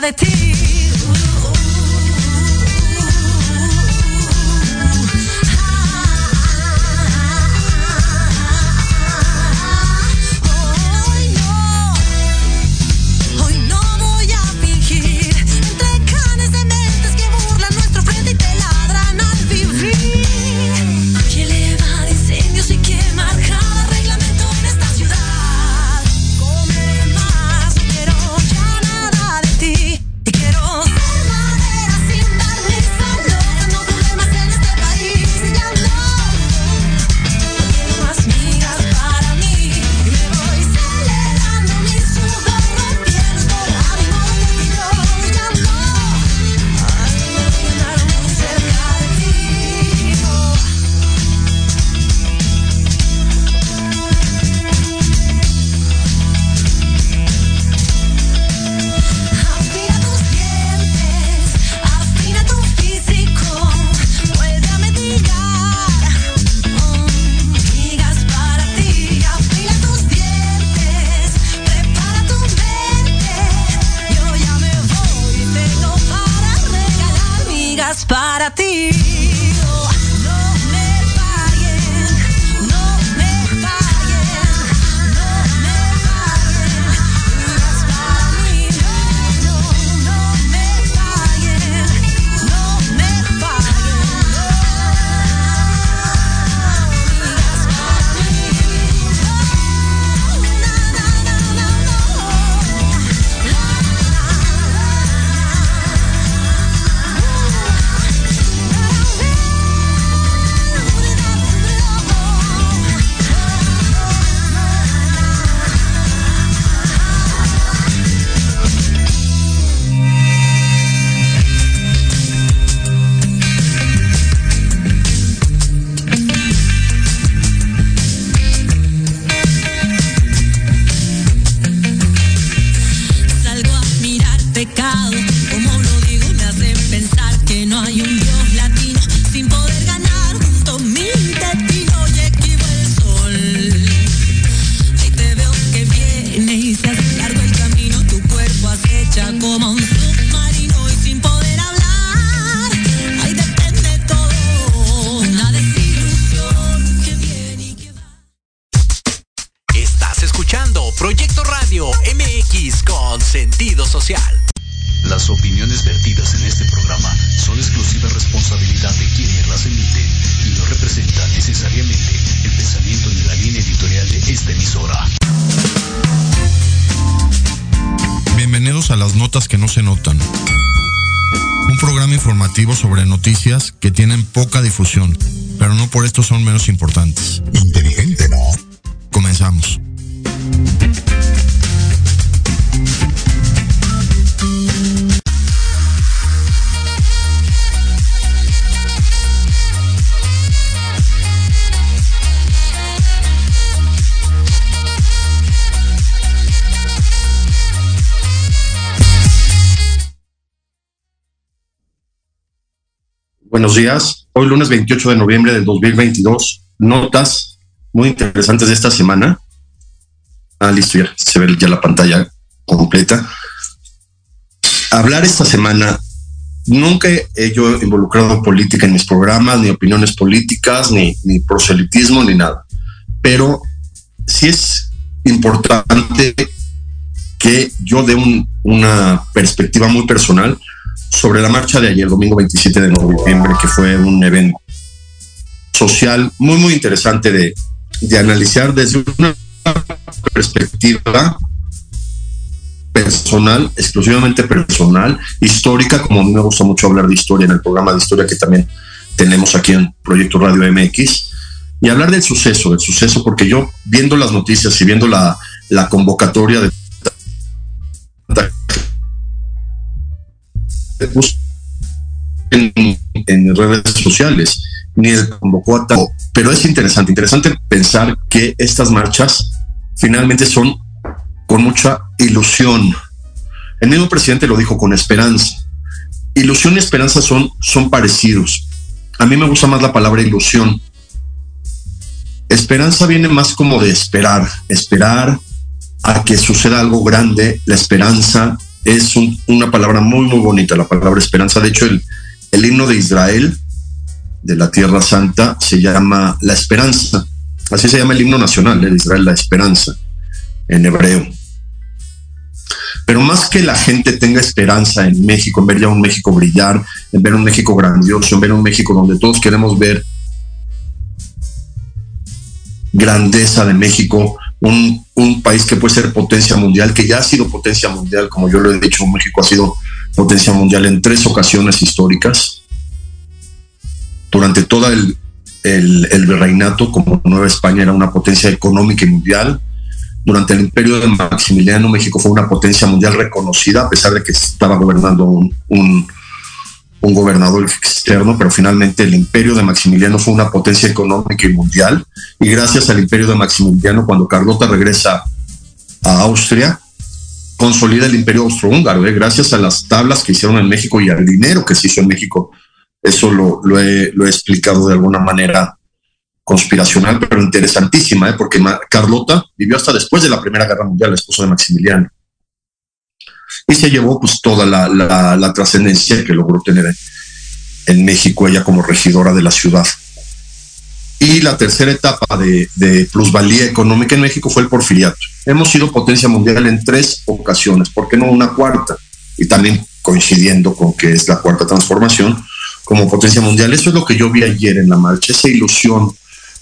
de ti. No por esto son menos importantes. Inteligente, ¿no? Comenzamos. Buenos días. Hoy lunes 28 de noviembre del 2022. Notas muy interesantes de esta semana. Ah, listo, ya se ve ya la pantalla completa. Hablar esta semana, nunca he yo involucrado política en mis programas, ni opiniones políticas, ni, ni proselitismo, ni nada. Pero sí es importante que yo dé una perspectiva muy personal sobre la marcha de ayer, domingo 27 de noviembre, que fue un evento social muy, muy interesante de, de analizar desde una perspectiva personal, exclusivamente personal, histórica, como a mí me gusta mucho hablar de historia en el programa de historia que también tenemos aquí en Proyecto Radio MX, y hablar del suceso, del suceso, porque yo viendo las noticias y viendo la, la convocatoria de en, redes sociales, ni el convocó a tal. Pero es interesante, interesante pensar que estas marchas finalmente son con mucha ilusión. El mismo presidente lo dijo con esperanza. Ilusión y esperanza son, son parecidos. A mí me gusta más la palabra ilusión. Esperanza viene más como de esperar, esperar a que suceda algo grande. La esperanza es una palabra muy, muy bonita, la palabra esperanza. De hecho, el, el himno de Israel, de la Tierra Santa, se llama La Esperanza. Así se llama el himno nacional de Israel, La Esperanza, en hebreo. Pero más que la gente tenga esperanza en México, en ver ya un México brillar, en ver un México grandioso, en ver un México donde todos queremos ver grandeza de México, un, un, país que puede ser potencia mundial, que ya ha sido potencia mundial, como yo lo he dicho, México ha sido potencia mundial en tres ocasiones históricas. Durante todo el, el, virreinato, como Nueva España era una potencia económica y mundial, durante el imperio de Maximiliano, México fue una potencia mundial reconocida, a pesar de que estaba gobernando un, un, gobernador externo, pero finalmente el imperio de Maximiliano fue una potencia económica y mundial. Y gracias al imperio de Maximiliano, cuando Carlota regresa a Austria, consolida el imperio austrohúngaro, ¿eh? gracias a las tablas que hicieron en México y al dinero que se hizo en México. Eso lo, he, he explicado de alguna manera conspiracional, pero interesantísima, ¿eh? porque Carlota vivió hasta después de la Primera Guerra Mundial, la esposa de Maximiliano. Y se llevó pues toda la, la, la trascendencia que logró tener en México ella como regidora de la ciudad. Y la tercera etapa de, de, plusvalía económica en México fue el porfiriato. Hemos sido potencia mundial en tres ocasiones, ¿por qué no una cuarta? Y también coincidiendo con que es la cuarta transformación como potencia mundial. Eso es lo que yo vi ayer en la marcha, esa ilusión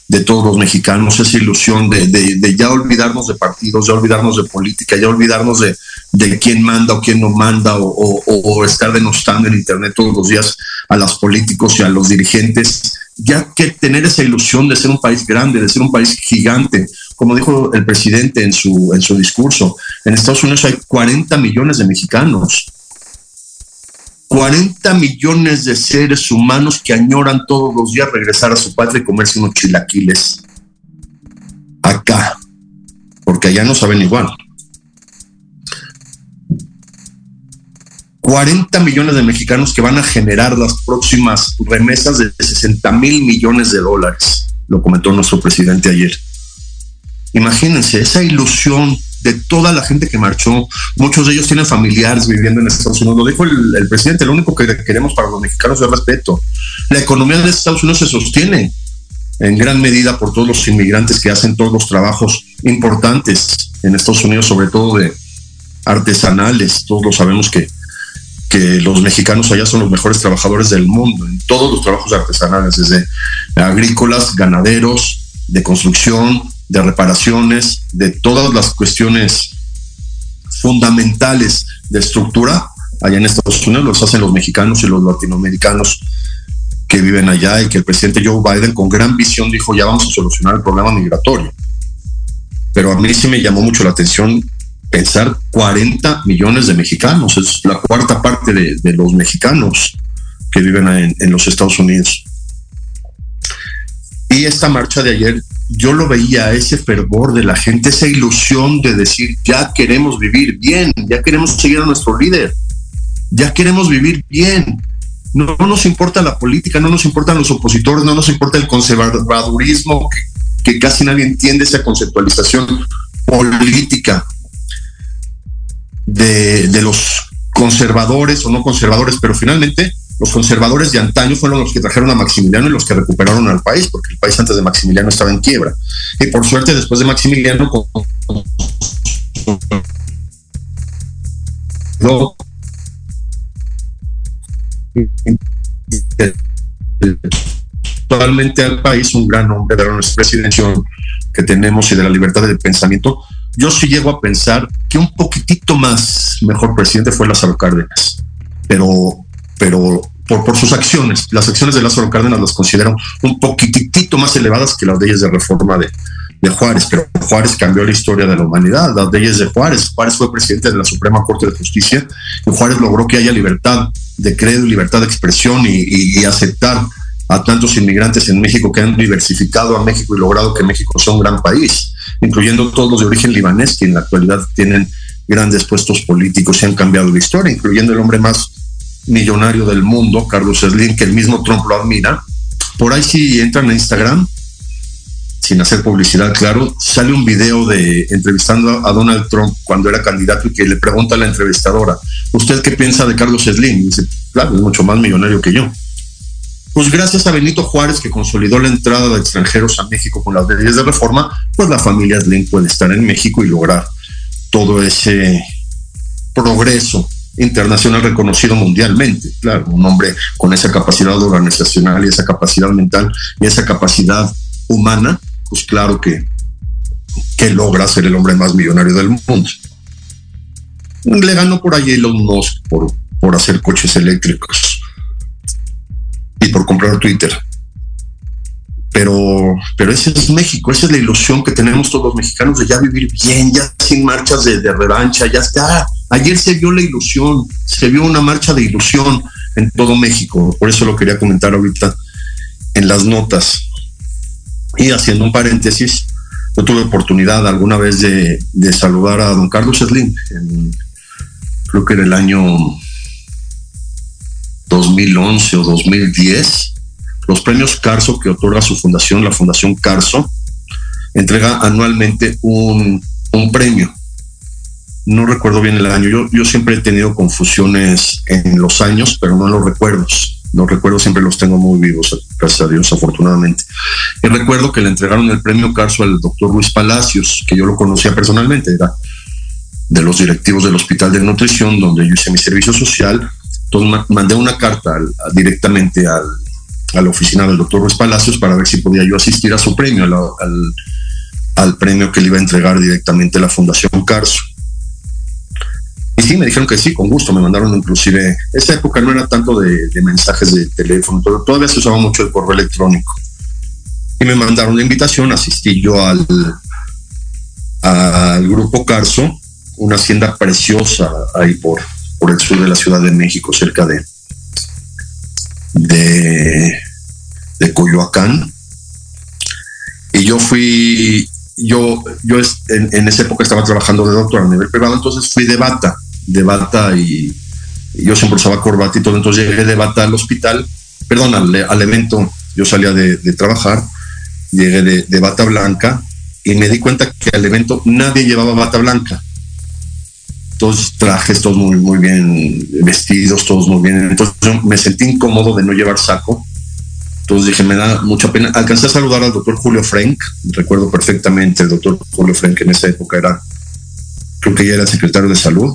de todos los mexicanos, esa ilusión de, de, de, ya olvidarnos de partidos, ya olvidarnos de política, ya olvidarnos de, de quién manda o quién no manda, o, estar denostando en Internet todos los días a los políticos y a los dirigentes, ya que tener esa ilusión de ser un país grande, de ser un país gigante, como dijo el presidente en su, en su discurso, en Estados Unidos hay 40 millones de mexicanos. 40 millones de seres humanos que añoran todos los días regresar a su patria y comerse unos chilaquiles acá, porque allá no saben igual. 40 millones de mexicanos que van a generar las próximas remesas de 60 mil millones de dólares, lo comentó nuestro presidente ayer. Imagínense esa ilusión de toda la gente que marchó. Muchos de ellos tienen familiares viviendo en Estados Unidos. Lo dijo el, presidente, lo único que queremos para los mexicanos es respeto. La economía de Estados Unidos se sostiene en gran medida por todos los inmigrantes que hacen todos los trabajos importantes en Estados Unidos, sobre todo de artesanales. Todos lo sabemos que, que los mexicanos allá son los mejores trabajadores del mundo en todos los trabajos artesanales, desde agrícolas, ganaderos, de construcción, de reparaciones, de todas las cuestiones fundamentales de estructura allá en Estados Unidos, los hacen los mexicanos y los latinoamericanos que viven allá y que el presidente Joe Biden con gran visión dijo ya vamos a solucionar el problema migratorio. Pero a mí sí me llamó mucho la atención pensar 40 millones de mexicanos, es la cuarta parte de, los mexicanos que viven en, los Estados Unidos. Y esta marcha de ayer yo lo veía, ese fervor de la gente, esa ilusión de decir, ya queremos vivir bien, ya queremos seguir a nuestro líder, ya queremos vivir bien. No, no nos importa la política, no nos importan los opositores, no nos importa el conservadurismo, que casi nadie entiende esa conceptualización política de, los conservadores o no conservadores, pero finalmente los conservadores de antaño fueron los que trajeron a Maximiliano y los que recuperaron al país, porque el país antes de Maximiliano estaba en quiebra. Y por suerte, después de Maximiliano, no, totalmente al país un gran hombre de la presidencia que tenemos y de la libertad de pensamiento, yo sí llego a pensar que un poquitito más mejor presidente fue Lázaro Cárdenas, pero, pero por, por sus acciones, las acciones de Lázaro Cárdenas las considero un poquitito más elevadas que las leyes de reforma de, de Juárez, pero Juárez cambió la historia de la humanidad, las leyes de Juárez. Juárez fue presidente de la Suprema Corte de Justicia y Juárez logró que haya libertad de credo, libertad de expresión y, y, aceptar a tantos inmigrantes en México que han diversificado a México y logrado que México sea un gran país, incluyendo todos los de origen libanés que en la actualidad tienen grandes puestos políticos y han cambiado la historia, incluyendo el hombre más millonario del mundo, Carlos Slim, que el mismo Trump lo admira. Por ahí si entran a Instagram, sin hacer publicidad, claro, sale un video de entrevistando a Donald Trump cuando era candidato y que le pregunta a la entrevistadora, ¿usted qué piensa de Carlos Slim? Y dice, claro, es mucho más millonario que yo. Pues gracias a Benito Juárez, que consolidó la entrada de extranjeros a México con las leyes de reforma, pues la familia Slim puede estar en México y lograr todo ese progreso internacional reconocido mundialmente. Claro, un hombre con esa capacidad organizacional y esa capacidad mental y esa capacidad humana, pues claro que, que logra ser el hombre más millonario del mundo. Le ganó por ahí Elon Musk por, por hacer coches eléctricos y por comprar Twitter. Pero, pero ese es México, esa es la ilusión que tenemos todos los mexicanos de ya vivir bien, ya sin marchas de, revancha, ya está. Ayer se vio la ilusión, se vio una marcha de ilusión en todo México, por eso lo quería comentar ahorita en las notas. Y haciendo un paréntesis, yo tuve oportunidad alguna vez de, de saludar a don Carlos Slim, en, creo que en el año 2011 o 2010, los premios Carso que otorga su fundación, la Fundación Carso, entrega anualmente un, un premio. No recuerdo bien el año, yo, yo siempre he tenido confusiones en los años, pero no en los recuerdos los recuerdos siempre los tengo muy vivos, gracias a Dios, afortunadamente. Y recuerdo que le entregaron el premio Carso al doctor Luis Palacios, que yo lo conocía personalmente, era de los directivos del Hospital de Nutrición, donde yo hice mi servicio social. Entonces mandé una carta directamente al, a la oficina del doctor Luis Palacios para ver si podía yo asistir a su premio, al, al, premio que le iba a entregar directamente la Fundación Carso. Y sí, me dijeron que sí, con gusto, me mandaron inclusive, esa época no era tanto de, de mensajes de teléfono, todavía se usaba mucho el correo electrónico. Y me mandaron la invitación, asistí yo al, al grupo Carso, una hacienda preciosa ahí por, por el sur de la Ciudad de México, cerca de, de, Coyoacán. Y yo fui, yo, yo en, en, esa época estaba trabajando de doctor a nivel privado, entonces fui de bata de bata y, yo siempre usaba corbata y todo, entonces llegué de bata al hospital, perdón, al, evento, yo salía de, trabajar, llegué de, bata blanca y me di cuenta que al evento nadie llevaba bata blanca. Todos trajes, todos muy, muy bien vestidos, todos muy bien. Entonces yo me sentí incómodo de no llevar saco. Entonces dije, me da mucha pena. Alcancé a saludar al doctor Julio Frank. Recuerdo perfectamente el doctor Julio Frank en esa época era, creo que ya era secretario de salud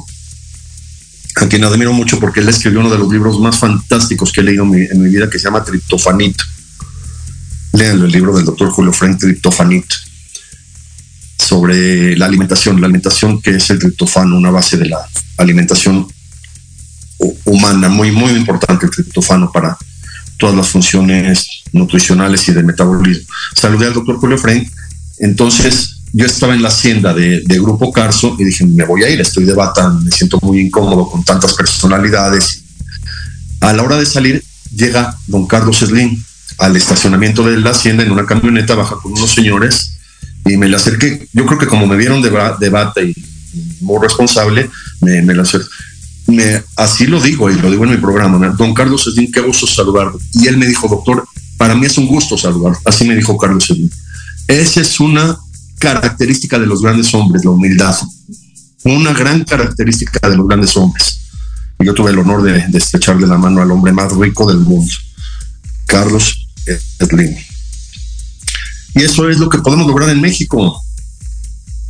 a quien admiro mucho porque él escribió uno de los libros más fantásticos que he leído en mi, en mi vida, que se llama Triptofanit. Léanlo, el libro del doctor Julio Frank, Triptofanit, sobre la alimentación, la alimentación que es el triptofano, una base de la alimentación humana, muy, muy importante el triptofano para todas las funciones nutricionales y de metabolismo. Saludé al doctor Julio Frank, entonces yo estaba en la hacienda de, de, Grupo Carso y dije, me voy a ir, estoy de bata, me siento muy incómodo con tantas personalidades. A la hora de salir, llega don Carlos Slim al estacionamiento de la hacienda en una camioneta, baja con unos señores y me le acerqué. Yo creo que como me vieron de, de bata y muy responsable, me, me la acerqué. Me, así lo digo y lo digo en mi programa, ¿no? don Carlos Slim, qué gusto saludarlo. Y él me dijo, doctor, para mí es un gusto saludar. Así me dijo Carlos Slim. Esa es una característica de los grandes hombres, la humildad. Una gran característica de los grandes hombres. Yo tuve el honor de, de estrecharle la mano al hombre más rico del mundo, Carlos Slim. Y eso es lo que podemos lograr en México.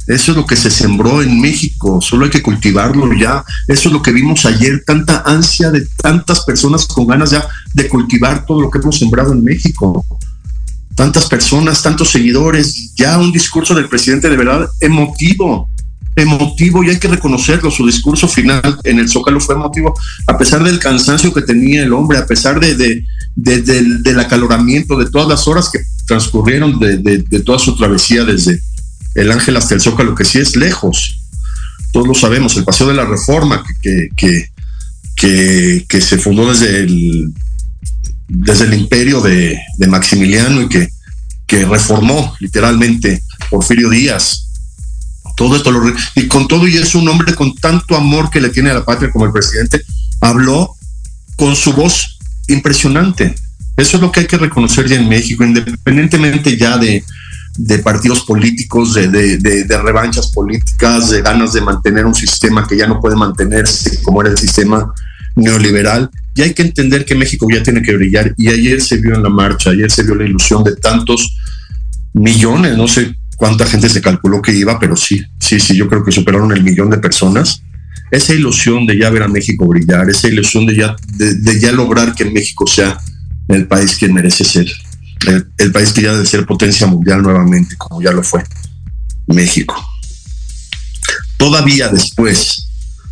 Eso es lo que se sembró en México, solo hay que cultivarlo ya. Eso es lo que vimos ayer, tanta ansia de tantas personas con ganas ya de cultivar todo lo que hemos sembrado en México tantas personas, tantos seguidores, ya un discurso del presidente de verdad emotivo, emotivo y hay que reconocerlo. Su discurso final en el Zócalo fue emotivo, a pesar del cansancio que tenía el hombre, a pesar de, de, del acaloramiento, de todas las horas que transcurrieron de, toda su travesía desde el Ángel hasta el Zócalo, que sí es lejos. Todos lo sabemos, el Paseo de la Reforma, que, que, que, que se fundó desde el, desde el imperio de, de Maximiliano y que, que reformó literalmente Porfirio Díaz todo esto lo, y con todo y es un hombre con tanto amor que le tiene a la patria como el presidente, habló con su voz impresionante. Eso es lo que hay que reconocer ya en México, independientemente ya de, partidos políticos, de, de, de, revanchas políticas, de ganas de mantener un sistema que ya no puede mantenerse como era el sistema neoliberal. Y hay que entender que México ya tiene que brillar. Y ayer se vio en la marcha, ayer se vio la ilusión de tantos millones, no sé cuánta gente se calculó que iba, pero sí, sí, sí, yo creo que superaron el millón de personas. Esa ilusión de ya ver a México brillar, esa ilusión de ya, de, ya lograr que México sea el país que merece ser, el, país que ya debe ser potencia mundial nuevamente, como ya lo fue México. Todavía después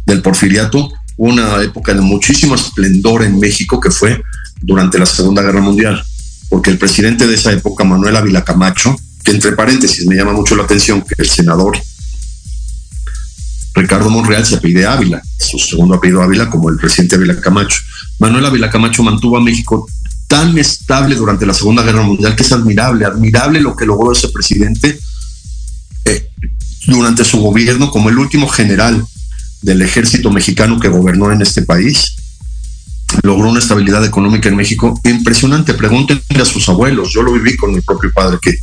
del porfiriato, una época de muchísimo esplendor en México que fue durante la Segunda Guerra Mundial, porque el presidente de esa época, Manuel Ávila Camacho, que entre paréntesis me llama mucho la atención que el senador Ricardo Monreal se apellide Ávila, su segundo apellido Ávila como el presidente Ávila Camacho. Manuel Ávila Camacho mantuvo a México tan estable durante la Segunda Guerra Mundial que es admirable, admirable lo que logró ese presidente eh, durante su gobierno como el último general del ejército mexicano que gobernó en este país logró una estabilidad económica en México impresionante. Pregúntenle a sus abuelos. Yo lo viví con mi propio padre que,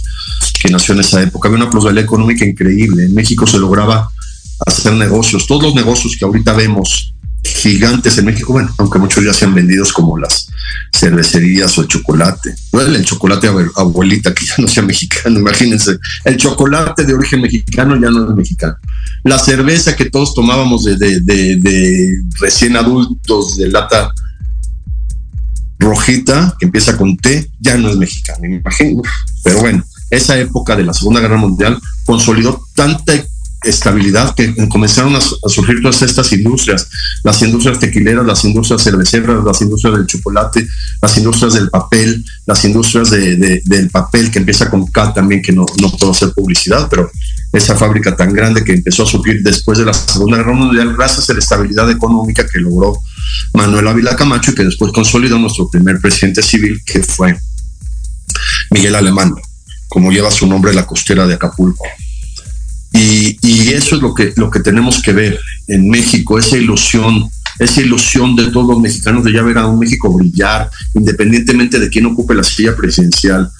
que nació en esa época. Había una plusvalía económica increíble. En México se lograba hacer negocios. Todos los negocios que ahorita vemos gigantes en México, bueno, aunque muchos ya sean vendidos como las cervecerías o el chocolate. el chocolate abuelita que ya no sea mexicano, imagínense. El chocolate de origen mexicano ya no es mexicano. La cerveza que todos tomábamos de, de, recién adultos de lata rojita, que empieza con T, ya no es mexicana, imagino. Pero bueno, esa época de la Segunda Guerra Mundial consolidó tanta estabilidad que comenzaron a, surgir todas estas industrias, las industrias tequileras, las industrias cerveceras, las industrias del chocolate, las industrias del papel, las industrias de, del papel que empieza con K también, que no, no puedo hacer publicidad, pero esa fábrica tan grande que empezó a surgir después de la Segunda Guerra Mundial gracias a la estabilidad económica que logró Manuel Ávila Camacho y que después consolidó nuestro primer presidente civil, que fue Miguel Alemán, como lleva su nombre la costera de Acapulco. Y, eso es lo que, lo que tenemos que ver en México, esa ilusión, esa ilusión de todos los mexicanos de ya ver a un México brillar, independientemente de quién ocupe la silla presidencial.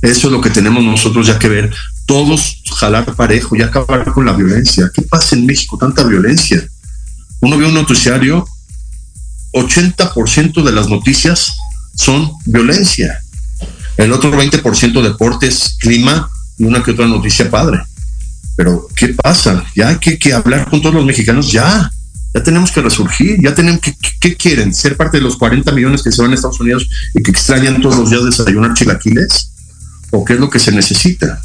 Eso es lo que tenemos nosotros ya que ver. Todos jalar parejo y acabar con la violencia. ¿Qué pasa en México? Tanta violencia. Uno ve un noticiario 80% de las noticias son violencia. El otro 20% deportes, clima y una que otra noticia padre. Pero, ¿qué pasa? Ya hay que, hablar con todos los mexicanos, ya. Ya tenemos que resurgir, ya tenemos que, ¿qué quieren? ¿Ser parte de los 40 millones que se van a Estados Unidos y que extrañan todos los días desayunar chilaquiles? ¿O qué es lo que se necesita?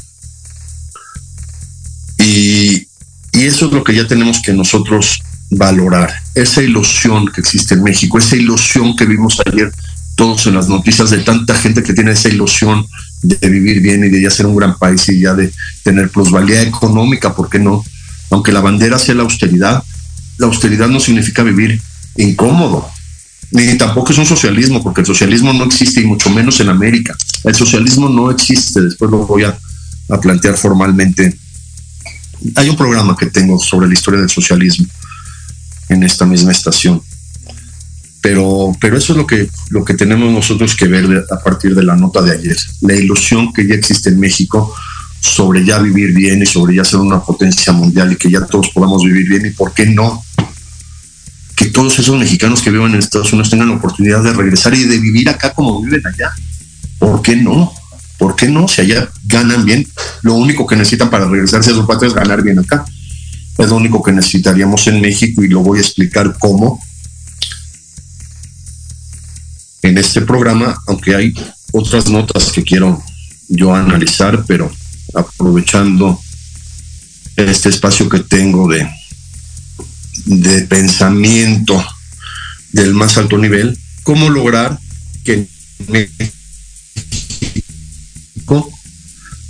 Y, y eso es lo que ya tenemos que nosotros valorar esa ilusión que existe en México, esa ilusión que vimos ayer todos en las noticias de tanta gente que tiene esa ilusión de vivir bien y de ya ser un gran país y ya de tener plusvalía económica, ¿por qué no? Aunque la bandera sea la austeridad, la austeridad no significa vivir incómodo, ni tampoco es un socialismo, porque el socialismo no existe y mucho menos en América. El socialismo no existe, después lo voy a, a plantear formalmente. Hay un programa que tengo sobre la historia del socialismo en esta misma estación. Pero, pero eso es lo que, lo que tenemos nosotros que ver a partir de la nota de ayer. La ilusión que ya existe en México sobre ya vivir bien y sobre ya ser una potencia mundial y que ya todos podamos vivir bien y por qué no que todos esos mexicanos que viven en Estados Unidos tengan la oportunidad de regresar y de vivir acá como viven allá. ¿Por qué no? ¿Por qué no? Si allá ganan bien, lo único que necesitan para regresarse a su patria es ganar bien acá. Es lo único que necesitaríamos en México y lo voy a explicar cómo en este programa, aunque hay otras notas que quiero yo analizar, pero aprovechando este espacio que tengo de, de pensamiento del más alto nivel, cómo lograr que México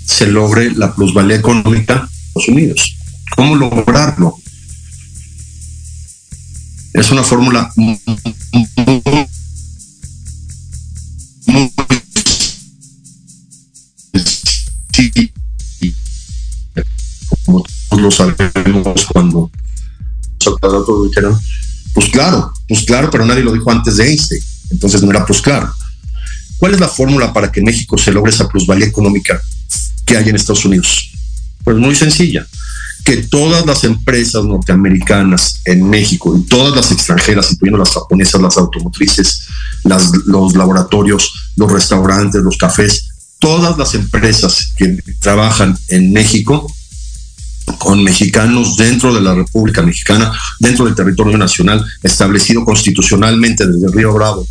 se logre la plusvalía económica de Estados Unidos. ¿Cómo lograrlo? Es una fórmula muy lo sabemos cuando todo dijeron, pues claro, pues claro, pero nadie lo dijo antes de Einstein, entonces no era pues claro. ¿Cuál es la fórmula para que México se logre esa plusvalía económica que hay en Estados Unidos? Pues muy sencilla, que todas las empresas norteamericanas en México y todas las extranjeras, incluyendo las japonesas, las automotrices, las, los laboratorios, los restaurantes, los cafés, todas las empresas que trabajan en México con mexicanos dentro de la República Mexicana, dentro del territorio nacional, establecido constitucionalmente desde el Río Bravo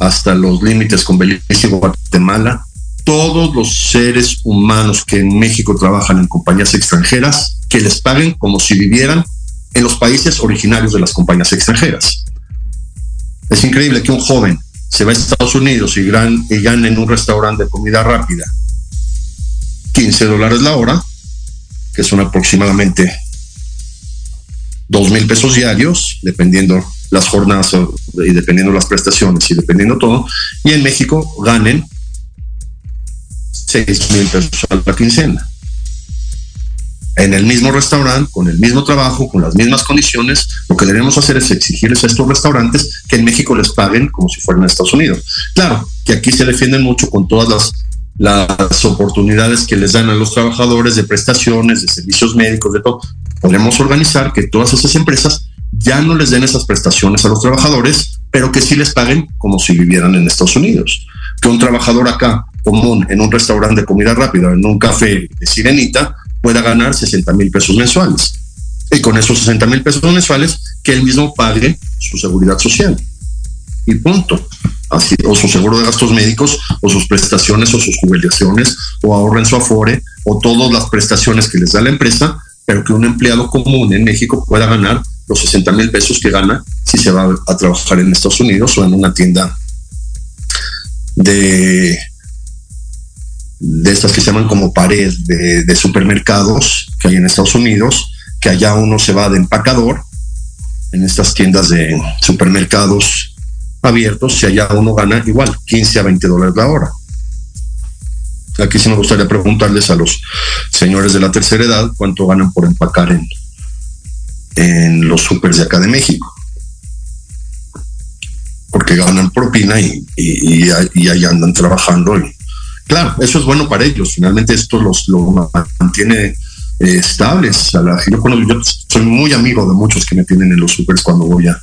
hasta los límites con Belice y Guatemala, todos los seres humanos que en México trabajan en compañías extranjeras, que les paguen como si vivieran en los países originarios de las compañías extranjeras. Es increíble que un joven se va a Estados Unidos y, gran, y en un restaurante de comida rápida 15 dólares la hora, que son aproximadamente dos mil pesos diarios, dependiendo las jornadas y dependiendo las prestaciones y dependiendo todo, y en México ganen seis mil pesos a la quincena. En el mismo restaurante, con el mismo trabajo, con las mismas condiciones, lo que debemos hacer es exigirles a estos restaurantes que en México les paguen como si fueran a Estados Unidos. Claro, que aquí se defienden mucho con todas las las oportunidades que les dan a los trabajadores de prestaciones, de servicios médicos, de todo. Podemos organizar que todas esas empresas ya no les den esas prestaciones a los trabajadores, pero que sí les paguen como si vivieran en Estados Unidos. Que un trabajador acá común en un restaurante de comida rápida, en un café de sirenita, pueda ganar 60 mil pesos mensuales. Y con esos 60 mil pesos mensuales, que él mismo pague su seguridad social. Y punto. O su seguro de gastos médicos, o sus prestaciones, o sus jubilaciones, o ahorren su afore, o todas las prestaciones que les da la empresa, pero que un empleado común en México pueda ganar los 60 mil pesos que gana si se va a trabajar en Estados Unidos o en una tienda de de estas que se llaman como pared de, de supermercados que hay en Estados Unidos, que allá uno se va de empacador en estas tiendas de supermercados abiertos si allá uno gana igual 15 a 20 dólares la hora. Aquí sí me gustaría preguntarles a los señores de la tercera edad cuánto ganan por empacar en, los supers de acá de México. Porque ganan propina y, y, ahí andan trabajando. Y, claro, eso es bueno para ellos. Finalmente esto los, mantiene eh, estables. yo, yo soy muy amigo de muchos que me tienen en los supers cuando voy a,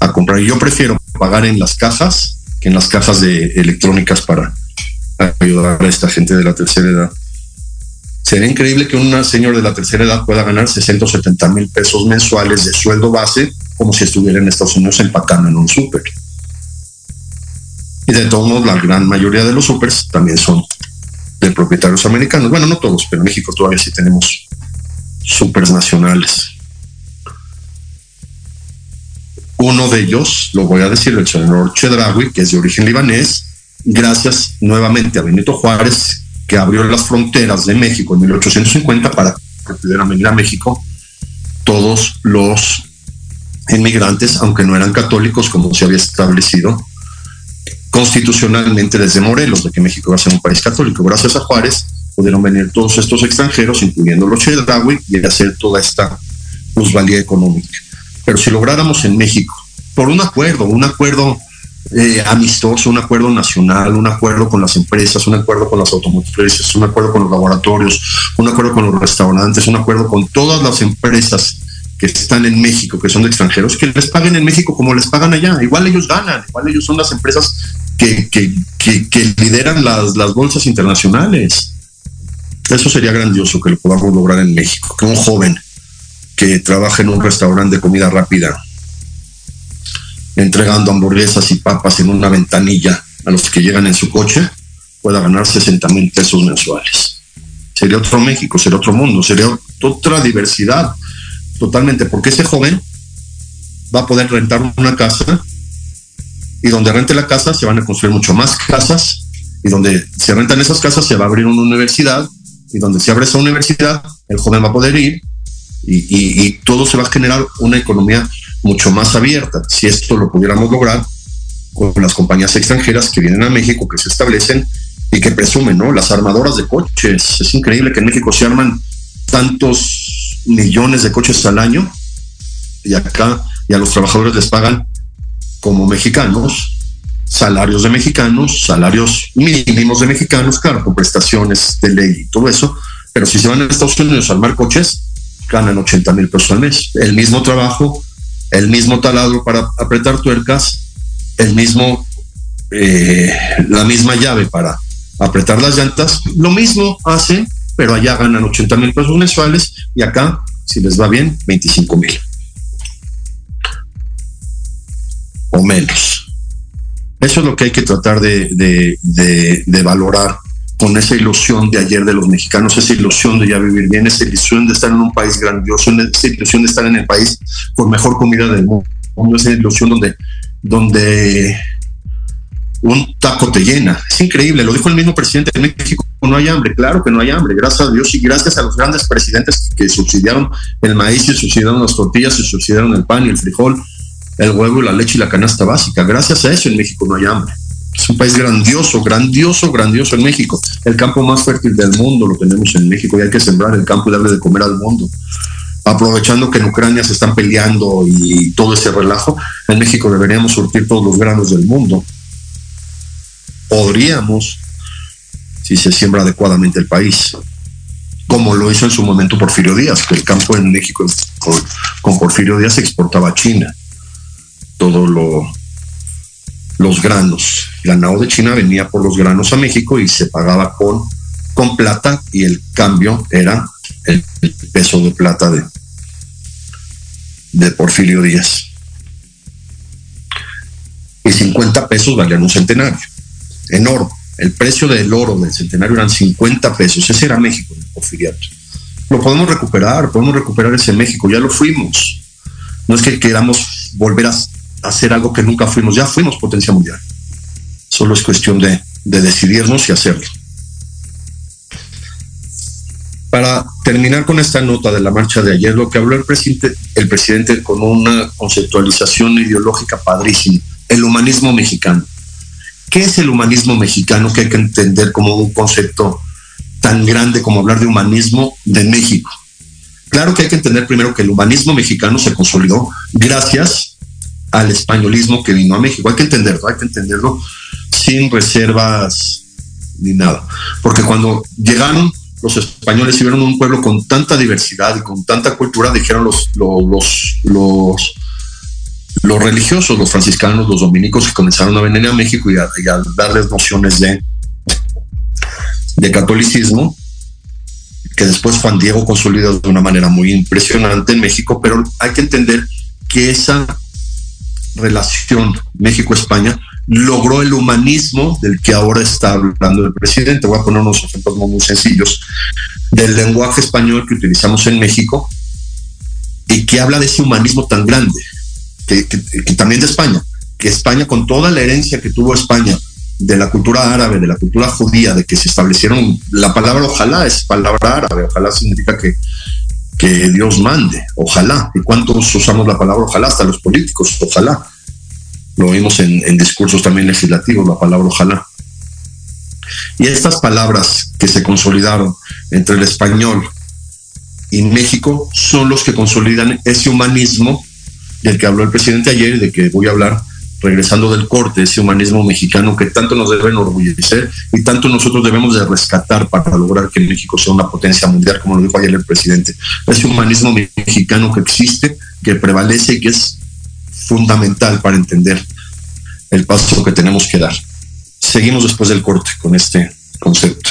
a comprar. Yo prefiero pagar en las cajas que en las cajas de electrónicas para ayudar a esta gente de la tercera edad. Sería increíble que una señora de la tercera edad pueda ganar 670 mil pesos mensuales de sueldo base como si estuviera en Estados Unidos empacando en un súper. Y de todos modos, la gran mayoría de los supers también son de propietarios americanos. Bueno, no todos, pero en México todavía sí tenemos supers nacionales. Uno de ellos, lo voy a decir, el señor Chedraui, que es de origen libanés, gracias nuevamente a Benito Juárez, que abrió las fronteras de México en 1850 para que pudieran venir a México todos los inmigrantes, aunque no eran católicos, como se había establecido constitucionalmente desde Morelos, de que México va a ser un país católico. Gracias a Juárez pudieron venir todos estos extranjeros, incluyendo los Chedraui, y hacer toda esta plusvalía económica. Pero si lográramos en México, por un acuerdo, un acuerdo eh, amistoso, un acuerdo nacional, un acuerdo con las empresas, un acuerdo con las automotrices, un acuerdo con los laboratorios, un acuerdo con los restaurantes, un acuerdo con todas las empresas que están en México, que son de extranjeros, que les paguen en México como les pagan allá. Igual ellos ganan, igual ellos son las empresas que, lideran las, las bolsas internacionales. Eso sería grandioso que lo podamos lograr en México, que un joven que trabaja en un restaurante de comida rápida, entregando hamburguesas y papas en una ventanilla a los que llegan en su coche, pueda ganar 60 mil pesos mensuales. Sería otro México, sería otro mundo, sería otra diversidad totalmente, porque ese joven va a poder rentar una casa y donde rente la casa se van a construir mucho más casas y donde se rentan esas casas se va a abrir una universidad y donde se abre esa universidad el joven va a poder ir y, todo se va a generar una economía mucho más abierta. Si esto lo pudiéramos lograr con las compañías extranjeras que vienen a México, que se establecen y que presumen, ¿no? Las armadoras de coches. Es increíble que en México se arman tantos millones de coches al año y acá y a los trabajadores les pagan como mexicanos salarios de mexicanos, salarios mínimos de mexicanos, claro, con prestaciones de ley y todo eso, pero si se van a Estados Unidos a armar coches, ganan 80 mil pesos al mes. El mismo trabajo, el mismo taladro para apretar tuercas, el mismo, eh, la misma llave para apretar las llantas, lo mismo hacen, pero allá ganan 80 mil pesos mensuales y acá, si les va bien, 25 mil. O menos. Eso es lo que hay que tratar de, de, valorar con esa ilusión de ayer de los mexicanos, esa ilusión de ya vivir bien, esa ilusión de estar en un país grandioso, esa ilusión de estar en el país con mejor comida del mundo, esa ilusión donde, donde un taco te llena. Es increíble, lo dijo el mismo presidente de México, no hay hambre, claro que no hay hambre, gracias a Dios y gracias a los grandes presidentes que subsidiaron el maíz y subsidiaron las tortillas y subsidiaron el pan y el frijol el huevo, la leche y la canasta básica. Gracias a eso en México no hay hambre. Es un país grandioso, grandioso, grandioso en México. El campo más fértil del mundo lo tenemos en México y hay que sembrar el campo y darle de comer al mundo. Aprovechando que en Ucrania se están peleando y todo ese relajo, en México deberíamos surtir todos los granos del mundo. Podríamos, si se siembra adecuadamente el país, como lo hizo en su momento Porfirio Díaz, que el campo en México con, Porfirio Díaz se exportaba a China todo lo, los granos. Ganado de China venía por los granos a México y se pagaba con, con plata y el cambio era el, peso de plata de, de Porfirio Díaz. Y 50 pesos valían un centenario, en oro. El precio del oro del centenario eran 50 pesos. Ese era México, el porfiriato. Lo podemos recuperar, podemos recuperar ese México, ya lo fuimos. No es que queramos volver a hacer algo que nunca fuimos. Ya fuimos potencia mundial. Solo es cuestión de, decidirnos y hacerlo. Para terminar con esta nota de la marcha de ayer, lo que habló el presidente, el presidente con una conceptualización ideológica padrísima, el humanismo mexicano. ¿Qué es el humanismo mexicano que hay que entender como un concepto tan grande como hablar de humanismo de México? Claro que hay que entender primero que el humanismo mexicano se consolidó gracias al españolismo que vino a México. Hay que entenderlo, hay que entenderlo sin reservas ni nada. Porque cuando llegaron los españoles y vieron un pueblo con tanta diversidad y con tanta cultura, dijeron los, los, los, los, religiosos, los franciscanos, los dominicos, que comenzaron a venir a México y a, darles nociones de, de catolicismo, que después Juan Diego consolidó de una manera muy impresionante en México, pero hay que entender que esa relación México-España logró el humanismo del que ahora está hablando el presidente. Voy a poner unos ejemplos muy sencillos del lenguaje español que utilizamos en México y que habla de ese humanismo tan grande, que, también de España, que España con toda la herencia que tuvo España de la cultura árabe, de la cultura judía, de que se establecieron, la palabra ojalá es palabra árabe, ojalá significa que que Dios mande, ojalá. ¿Y cuántos usamos la palabra ojalá? Hasta los políticos, ojalá. Lo vimos en, discursos también legislativos, la palabra ojalá. Y estas palabras que se consolidaron entre el español y México son los que consolidan ese humanismo del que habló el presidente ayer y de que voy a hablar regresando del corte, ese humanismo mexicano que tanto nos debe enorgullecer y tanto nosotros debemos de rescatar para lograr que México sea una potencia mundial, como lo dijo ayer el presidente. Ese humanismo mexicano que existe, que prevalece y que es fundamental para entender el paso que tenemos que dar. Seguimos después del corte con este concepto.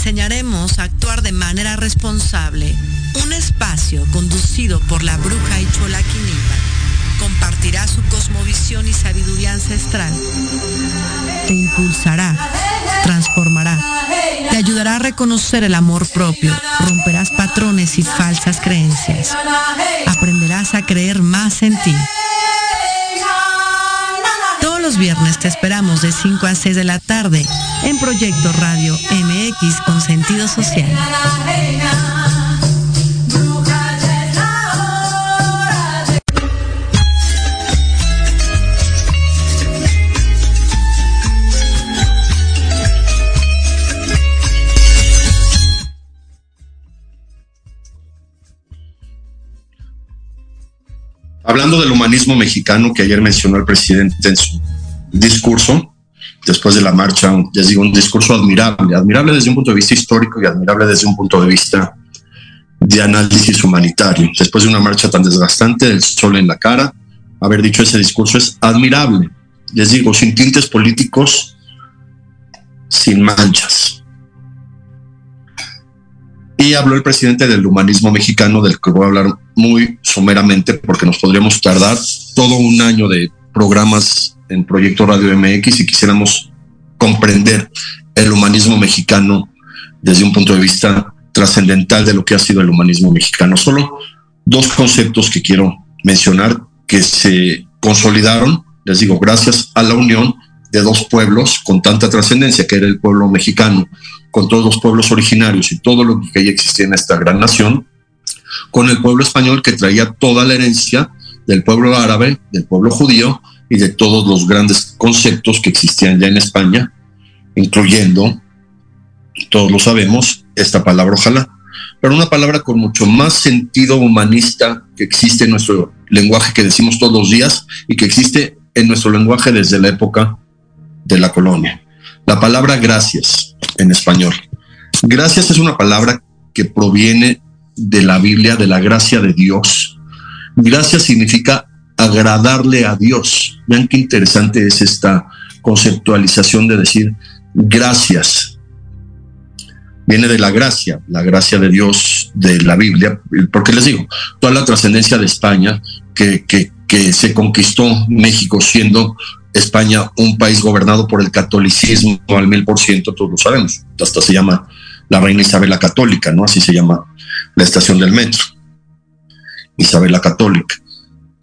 Enseñaremos a actuar de manera responsable. Un espacio conducido por la bruja Ichola Quinipa compartirá su cosmovisión y sabiduría ancestral. Te impulsará, transformará, te ayudará a reconocer el amor propio, romperás patrones y falsas creencias. Aprenderás a creer más en ti. Los viernes te esperamos de 5 a 6 de la tarde en Proyecto Radio MX con sentido social. Hablando del humanismo mexicano que ayer mencionó el presidente en discurso, después de la marcha, les digo, un discurso admirable, admirable desde un punto de vista histórico y admirable desde un punto de vista de análisis humanitario. Después de una marcha tan desgastante, del sol en la cara, haber dicho ese discurso es admirable. Les digo, sin tintes políticos, sin manchas. Y habló el presidente del humanismo mexicano, del que voy a hablar muy someramente, porque nos podríamos tardar todo un año de programas en Proyecto Radio MX si quisiéramos comprender el humanismo mexicano desde un punto de vista trascendental de lo que ha sido el humanismo mexicano. Solo dos conceptos que quiero mencionar que se consolidaron, les digo, gracias a la unión de dos pueblos con tanta trascendencia, que era el pueblo mexicano, con todos los pueblos originarios y todo lo que ya existía en esta gran nación, con el pueblo español que traía toda la herencia del pueblo árabe, del pueblo judío y de todos los grandes conceptos que existían ya en España, incluyendo, todos lo sabemos, esta palabra ojalá, pero una palabra con mucho más sentido humanista que existe en nuestro lenguaje que decimos todos los días y que existe en nuestro lenguaje desde la época de la colonia. La palabra gracias en español. Gracias es una palabra que proviene de la Biblia, de la gracia de Dios. Gracias significa agradarle a Dios. Vean qué interesante es esta conceptualización de decir gracias. Viene de la gracia, la gracia de Dios de la Biblia, porque les digo, toda la trascendencia de España que, que, se conquistó México siendo España un país gobernado por el catolicismo al mil por ciento, todos lo sabemos. Hasta se llama la reina Isabel la Católica, ¿no? Así se llama la estación del metro. Isabel la Católica.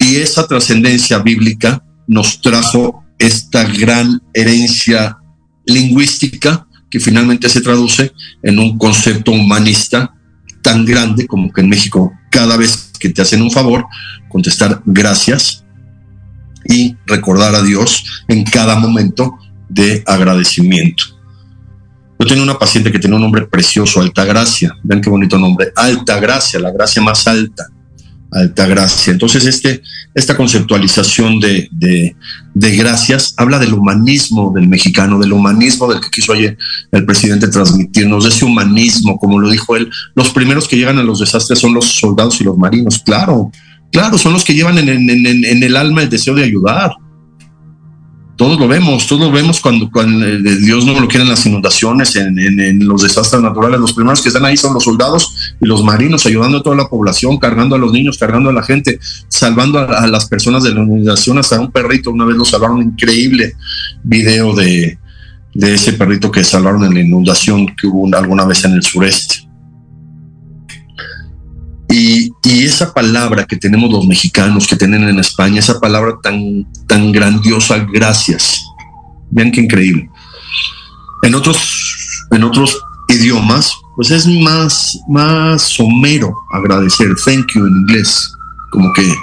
Y esa trascendencia bíblica nos trajo esta gran herencia lingüística que finalmente se traduce en un concepto humanista tan grande como que en México cada vez que te hacen un favor, contestar gracias y recordar a Dios en cada momento de agradecimiento. Yo tenía una paciente que tenía un nombre precioso, Altagracia. Vean qué bonito nombre. Altagracia, la gracia más alta. Altagracia. Entonces, este, esta conceptualización de, de, gracias habla del humanismo del mexicano, del humanismo del que quiso ayer el presidente transmitirnos, de ese humanismo, como lo dijo él. Los primeros que llegan a los desastres son los soldados y los marinos, claro, claro, son los que llevan en, en, en el alma el deseo de ayudar todos lo vemos, todos lo vemos cuando, eh, Dios no lo quiere en las inundaciones, en, los desastres naturales. Los primeros que están ahí son los soldados y los marinos, ayudando a toda la población, cargando a los niños, cargando a la gente, salvando a, las personas de la inundación, hasta un perrito. Una vez lo salvaron, increíble video de, de ese perrito que salvaron en la inundación que hubo alguna vez en el sureste. Y, esa palabra que tenemos los mexicanos, que tienen en España, esa palabra tan, tan grandiosa, gracias. Vean qué increíble. En otros, en otros idiomas, pues es más, más somero agradecer, thank you en inglés, como que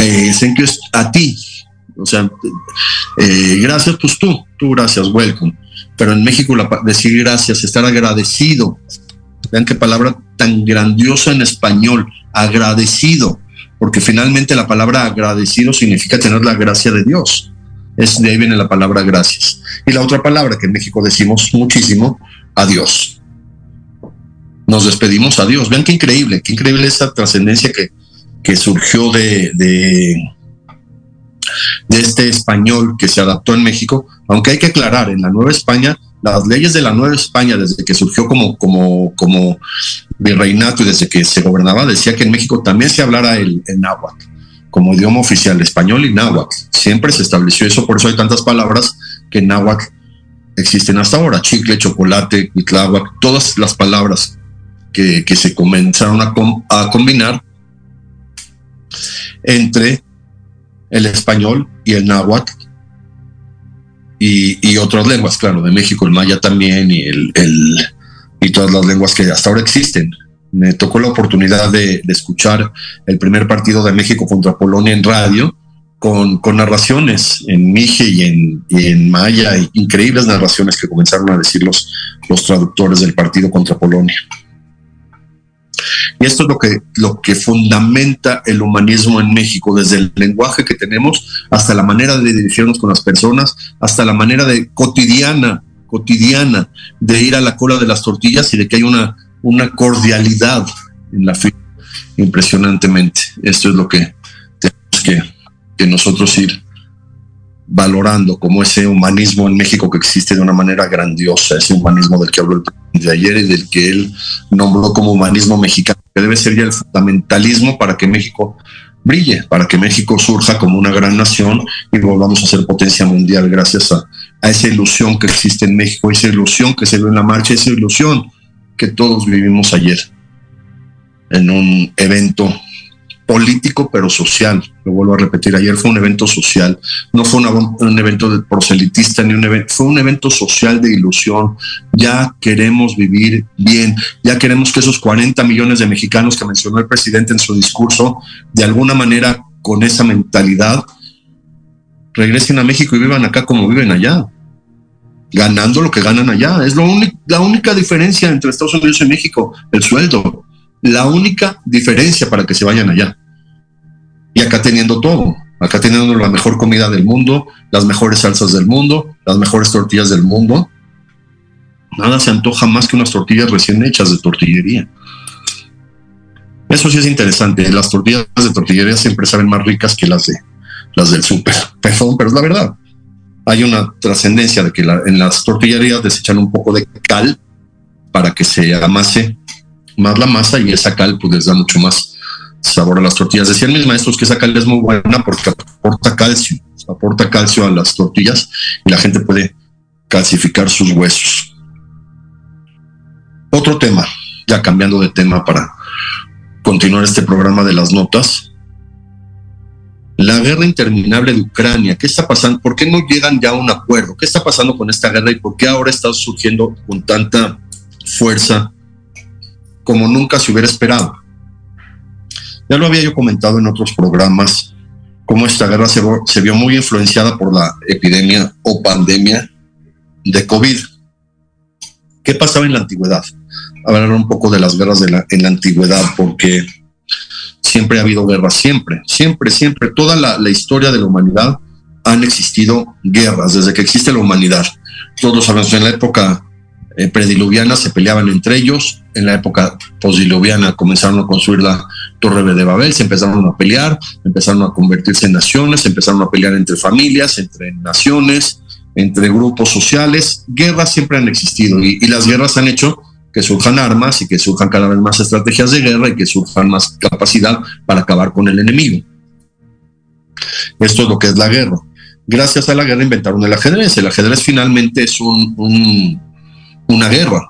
eh, thank you es a ti, o sea, eh, gracias, pues tú, tú gracias, welcome. Pero en México decir gracias, estar agradecido, Vean qué palabra tan grandiosa en español, agradecido, porque finalmente la palabra agradecido significa tener la gracia de Dios. Es de ahí viene la palabra gracias. Y la otra palabra que en México decimos muchísimo, adiós. Nos despedimos a Dios. Vean qué increíble, qué increíble esa trascendencia que, que surgió de, de este español que se adaptó en México, aunque hay que aclarar, en la Nueva España las leyes de la Nueva España, desde que surgió como, virreinato y desde que se gobernaba, decía que en México también se hablara el, náhuatl como idioma oficial, español y náhuatl. Siempre se estableció eso, por eso hay tantas palabras que en náhuatl existen hasta ahora, chicle, chocolate, cuitláhuac, todas las palabras que, que se comenzaron a, a combinar entre el español y el náhuatl y, otras lenguas, claro, de México, el maya también y, el, y todas las lenguas que hasta ahora existen. Me tocó la oportunidad de, escuchar el primer partido de México contra Polonia en radio con, narraciones en mije y en, y maya, increíbles narraciones que comenzaron a decir los traductores del partido contra Polonia. Y esto es lo que, lo que fundamenta el humanismo en México, desde el lenguaje que tenemos hasta la manera de dirigirnos con las personas, hasta la manera de cotidiana, cotidiana, de ir a la cola de las tortillas y de que hay una, una cordialidad en la fila, impresionantemente. Esto es lo que tenemos que, que nosotros ir valorando como ese humanismo en México que existe de una manera grandiosa, ese humanismo del que habló el de ayer y del que él nombró como humanismo mexicano, que debe ser ya el fundamentalismo para que México brille, para que México surja como una gran nación y volvamos a ser potencia mundial gracias a, a esa ilusión que existe en México, esa ilusión que se ve en la marcha, esa ilusión que todos vivimos ayer en un evento político pero social. Lo vuelvo a repetir, ayer fue un evento social, no fue un evento de proselitista ni un evento, fue un evento social de ilusión. Ya queremos vivir bien, ya queremos que esos 40 millones de mexicanos que mencionó el presidente en su discurso, de alguna manera con esa mentalidad, regresen a México y vivan acá como viven allá ganando lo que ganan allá. Es lo la única diferencia entre Estados Unidos y México, el sueldo la única diferencia para que se vayan allá. Y acá teniendo todo, acá teniendo la mejor comida del mundo, las mejores salsas del mundo, las mejores tortillas del mundo. Nada se antoja más que unas tortillas recién hechas de tortillería. Eso sí es interesante. Las tortillas de tortillería siempre saben más ricas que las de las del súper. Perdón, pero es la verdad. Hay una trascendencia de que en las tortillerías desechan un poco de cal para que se amase más la masa y esa cal pues les da mucho más sabor a las tortillas. Decían mis maestros que esa cal es muy buena porque aporta calcio, aporta calcio a las tortillas y la gente puede calcificar sus huesos. Otro tema, ya cambiando de tema para continuar este programa de las notas. La guerra interminable de Ucrania, ¿qué está pasando? ¿Por qué no llegan ya a un acuerdo? ¿Qué está pasando con esta guerra y por qué ahora está surgiendo con tanta fuerza como nunca se hubiera esperado. Ya lo había yo comentado en otros programas, cómo esta guerra se, vio muy influenciada por la epidemia o pandemia de COVID. ¿Qué pasaba en la antigüedad? Hablar un poco de las guerras de la, en la antigüedad, porque siempre ha habido guerras, siempre, siempre, siempre. Toda la, historia de la humanidad han existido guerras desde que existe la humanidad. Todos sabemos, en la época eh, prediluviana se peleaban entre ellos, en la época postdiluviana comenzaron a construir la Torre de Babel, se empezaron a pelear, empezaron a convertirse en naciones, empezaron a pelear entre familias, entre naciones, entre grupos sociales. Guerras siempre han existido y las guerras han hecho que surjan armas y que surjan cada vez más estrategias de guerra y que surjan más capacidad para acabar con el enemigo. Esto es lo que es la guerra. Gracias a la guerra inventaron el ajedrez. El ajedrez finalmente es un, una guerra.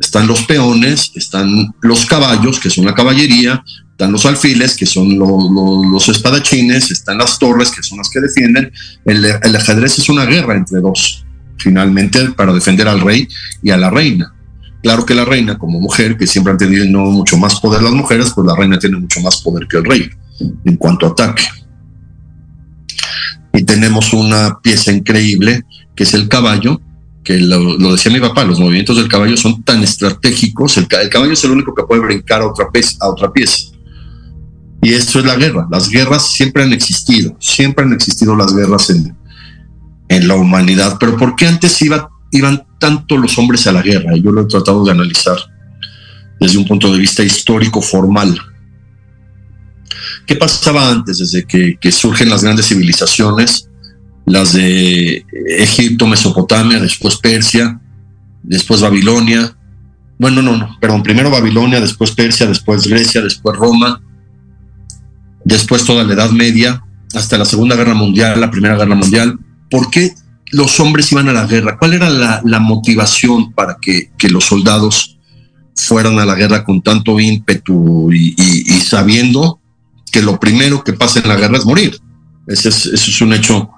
Están los peones, están los caballos, que son la caballería, están los alfiles, que son los espadachines, están las torres, que son las que defienden. El, el ajedrez es una guerra entre dos, finalmente, para defender al rey y a la reina. Claro que la reina, como mujer, que siempre han tenido mucho más poder las mujeres, pues la reina tiene mucho más poder que el rey en cuanto a ataque. Y tenemos una pieza increíble, que es el caballo, que lo, decía mi papá, los movimientos del caballo son tan estratégicos, el, caballo es el único que puede brincar a otra, pieza, a otra pieza. Y esto es la guerra. Las guerras siempre han existido, siempre han existido las guerras en, en la humanidad. Pero ¿por qué antes iba iban tanto los hombres a la guerra? Yo lo he tratado de analizar desde un punto de vista histórico formal. ¿Qué pasaba antes, desde que, surgen las grandes civilizaciones, las de Egipto, Mesopotamia, después Persia, después Babilonia? Bueno, no, no, perdón, primero Babilonia, después Persia, después Grecia, después Roma, después toda la Edad Media, hasta la Segunda Guerra Mundial, la Primera Guerra Mundial. ¿Por qué los hombres iban a la guerra? ¿Cuál era la, motivación para que, los soldados fueran a la guerra con tanto ímpetu y, sabiendo que lo primero que pasa en la guerra es morir? Ese es, un hecho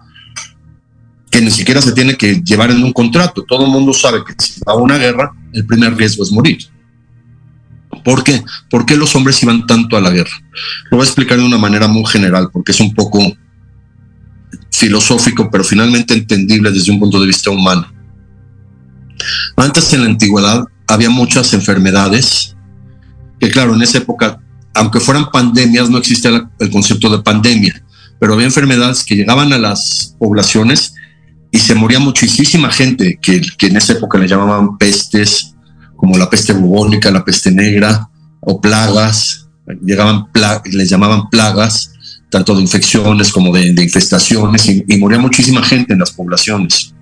que ni siquiera se tiene que llevar en un contrato. Todo el mundo sabe que si va a una guerra, el primer riesgo es morir. ¿Por qué? ¿Por qué los hombres iban tanto a la guerra? Lo voy a explicar de una manera muy general, porque es un poco filosófico, pero finalmente entendible desde un punto de vista humano. Antes en la antigüedad había muchas enfermedades que claro, en esa época, aunque fueran pandemias, no existía el concepto de pandemia, pero había enfermedades que llegaban a las poblaciones y se moría muchísima gente, que, en esa época le llamaban pestes, como la peste bubónica, la peste negra, o plagas, llegaban les llamaban plagas, tanto de infecciones como de, infestaciones, y, moría muchísima gente en las poblaciones.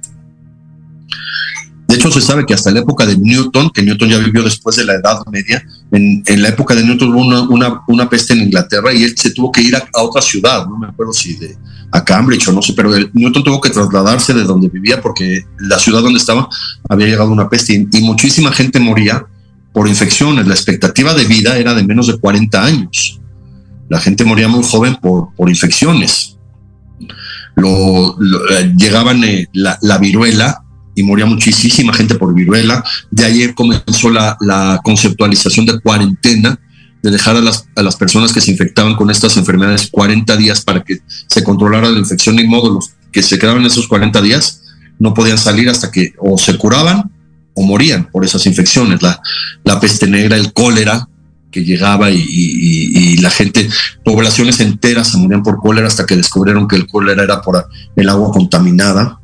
De hecho, se sabe que hasta la época de Newton, que Newton ya vivió después de la Edad Media, en, la época de Newton hubo una, una, peste en Inglaterra y él se tuvo que ir a, otra ciudad, no me acuerdo si de a Cambridge o no sé, pero Newton tuvo que trasladarse de donde vivía porque la ciudad donde estaba había llegado una peste y, y muchísima gente moría por infecciones. La expectativa de vida era de menos de 40 años la gente moría muy joven por, por infecciones. Lo, eh, llegaban eh, la, viruela y moría muchísima gente por viruela. De ayer comenzó la, conceptualización de cuarentena, de dejar a las, a las, personas que se infectaban con estas enfermedades 40 días para que se controlara la infección, y modo los que se quedaban esos 40 días no podían salir hasta que o se curaban o morían por esas infecciones. La, la peste negra, el cólera, que llegaba y, la gente, poblaciones enteras se morían por cólera hasta que descubrieron que el cólera era por el agua contaminada,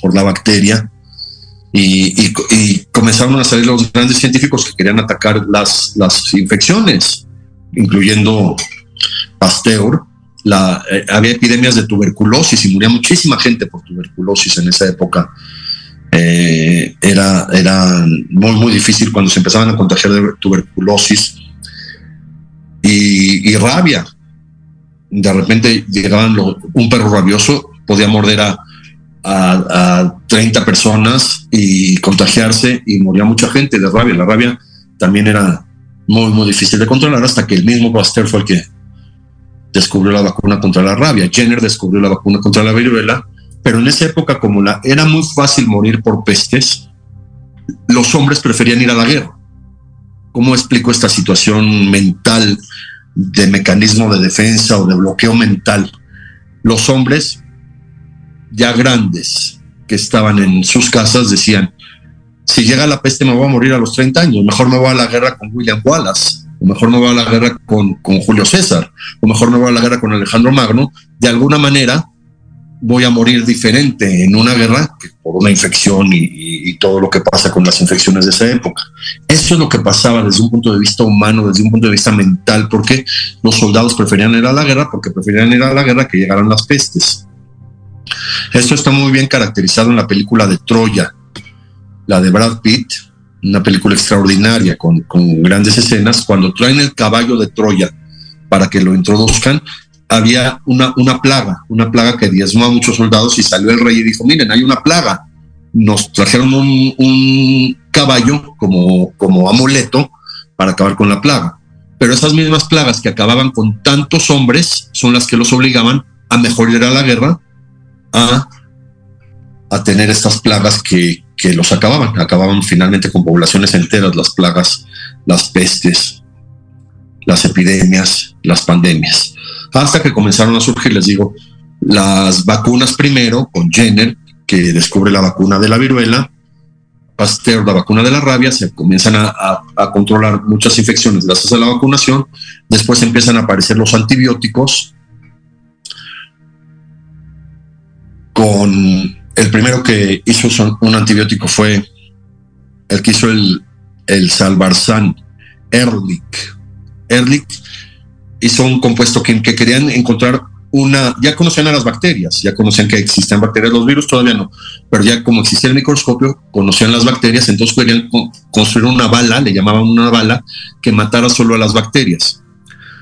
por la bacteria. Y, comenzaron a salir los grandes científicos que querían atacar las, las infecciones, incluyendo Pasteur. Eh, había epidemias de tuberculosis y moría muchísima gente por tuberculosis en esa época. Eh, era, era muy, muy difícil cuando se empezaban a contagiar de tuberculosis y, rabia. De repente llegaban un perro rabioso, podía morder a, a, 30 personas y contagiarse y moría mucha gente de rabia. La rabia también era muy, muy difícil de controlar hasta que el mismo Pasteur fue el que descubrió la vacuna contra la rabia. Jenner descubrió la vacuna contra la viruela pero en esa época, como la, era muy fácil morir por pestes, los hombres preferían ir a la guerra. ¿Cómo explico esta situación mental de mecanismo de defensa o de bloqueo mental? Los hombres ya grandes que estaban en sus casas decían, si llega la peste me voy a morir a los 30 años, mejor me voy a la guerra con William Wallace o mejor me voy a la guerra con, con Julio César, o mejor me voy a la guerra con Alejandro Magno, de alguna manera voy a morir diferente en una guerra por una infección y, todo lo que pasa con las infecciones de esa época. Eso es lo que pasaba desde un punto de vista humano, desde un punto de vista mental, porque los soldados preferían ir a la guerra, porque preferían ir a la guerra que llegaran las pestes. Esto está muy bien caracterizado en la película de Troya, la de Brad Pitt, una película extraordinaria con, grandes escenas. Cuando traen el caballo de Troya para que lo introduzcan, había una, plaga, una plaga que diezmó a muchos soldados y salió el rey y dijo, miren, hay una plaga. Nos trajeron un, un caballo como, como amuleto para acabar con la plaga. Pero esas mismas plagas que acababan con tantos hombres son las que los obligaban a mejor ir a la guerra, a, tener estas plagas que, que los acababan. Acababan finalmente con poblaciones enteras, las plagas, las pestes, las epidemias, las pandemias hasta que comenzaron a surgir, les digo, las vacunas primero con Jenner, que descubre la vacuna de la viruela, Pasteur, la vacuna de la rabia, se comienzan a, controlar muchas infecciones gracias a la vacunación, después empiezan a aparecer los antibióticos, el primero que hizo un antibiótico fue el que hizo el, el Salvarsan, Ehrlich. Ehrlich hizo un compuesto que, que querían encontrar una, ya conocían a las bacterias, ya conocían que existen bacterias, los virus todavía no, pero ya como existía el microscopio, conocían las bacterias, entonces querían construir una bala, le llamaban una bala, que matara solo a las bacterias.